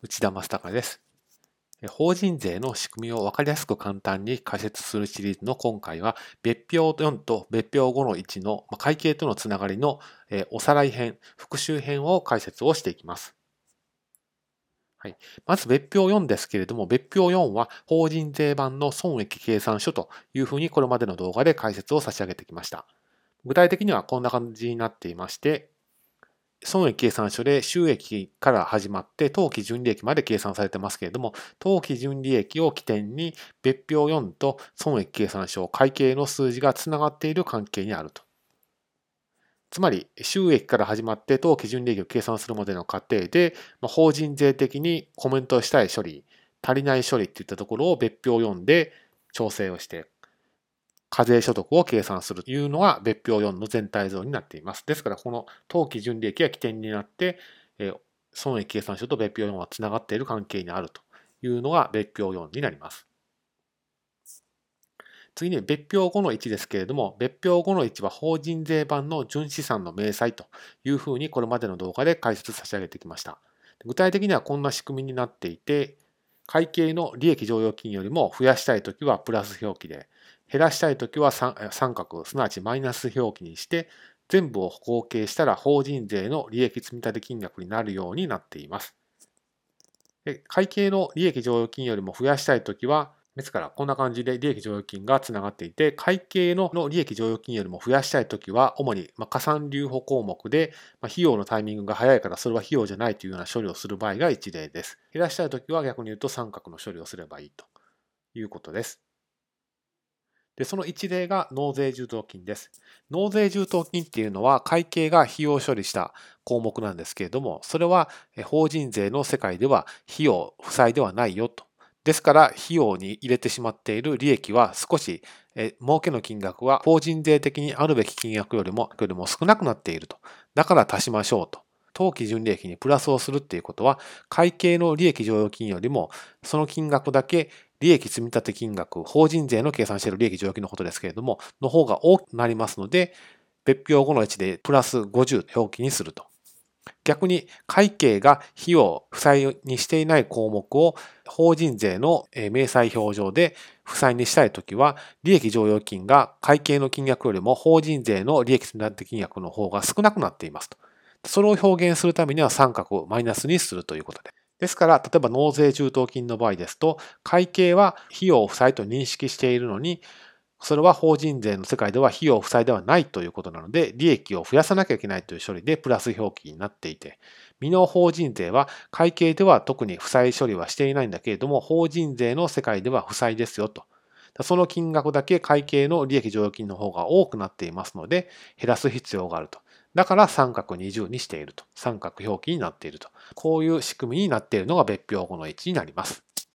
内田正孝です。法人税の仕組みを分かりやすく簡単に解説するシリーズの今回は、別表4と別表5の1の会計とのつながりのおさらい編、復習編を解説をしていきます。はい、まず別表4ですけれども、別表4は法人税版の損益計算書というふうにこれまでの動画で解説を差し上げてきました。具体的にはこんな感じになっていまして、損益計算書で収益から始まって当期純利益まで計算されてますけれども、当期純利益を起点に別表4と損益計算書、会計の数字がつながっている関係にあると。つまり、収益から始まって当期純利益を計算するまでの過程で、法人税的にコメントしたい処理、足りない処理っていったところを別表4で調整をして、課税所得を計算するというのが別表4の全体像になっています。ですから、この当期純利益が起点になって、え損益計算書と別表4はつながっている関係にあるというのが別表4になります。次に別表5の1ですけれども、別表5の1は法人税版の純資産の明細というふうにこれまでの動画で解説差し上げてきました。具体的にはこんな仕組みになっていて、会計の利益剰余金よりも増やしたいときはプラス表記で、減らしたいときは三角、すなわちマイナス表記にして、全部を合計したら法人税の利益積立金額になるようになっています。会計の利益剰余金よりも増やしたいときは、ですからこんな感じで利益剰余金がつながっていて、会計の利益剰余金よりも増やしたいときは、主に加算留保項目で、費用のタイミングが早いからそれは費用じゃないというような処理をする場合が一例です。減らしたいときは逆に言うと三角の処理をすればいいということです。で、その一例が納税充当金です。納税充当金っていうのは会計が費用処理した項目なんですけれども、それは法人税の世界では費用、負債ではないよと。ですから、費用に入れてしまっている利益は少し、え儲けの金額は法人税的にあるべき金額よりもよりも少なくなっていると。だから足しましょうと。当期純利益にプラスをするっていうことは、会計の利益剰余金よりも、その金額だけ利益積立金額、法人税の計算している利益剰余金のことですけれども、の方が多くなりますので、別表後の1でプラス50表記にすると。逆に会計が費用、負債にしていない項目を法人税の明細表上で負債にしたいときは、利益剰余金が会計の金額よりも法人税の利益積立金額の方が少なくなっていますと。それを表現するためには三角をマイナスにするということで。ですから、例えば納税中等金の場合ですと、会計は費用負債と認識しているのに、それは法人税の世界では費用負債ではないということなので、利益を増やさなきゃいけないという処理でプラス表記になっていて、未納法人税は会計では特に負債処理はしていないんだけれども、法人税の世界では負債ですよと。その金額だけ会計の利益剰余金の方が多くなっていますので、減らす必要があると。だから三角20にしていると。三角表記になっていると。こういう仕組みになっているのが別表語の位置になります。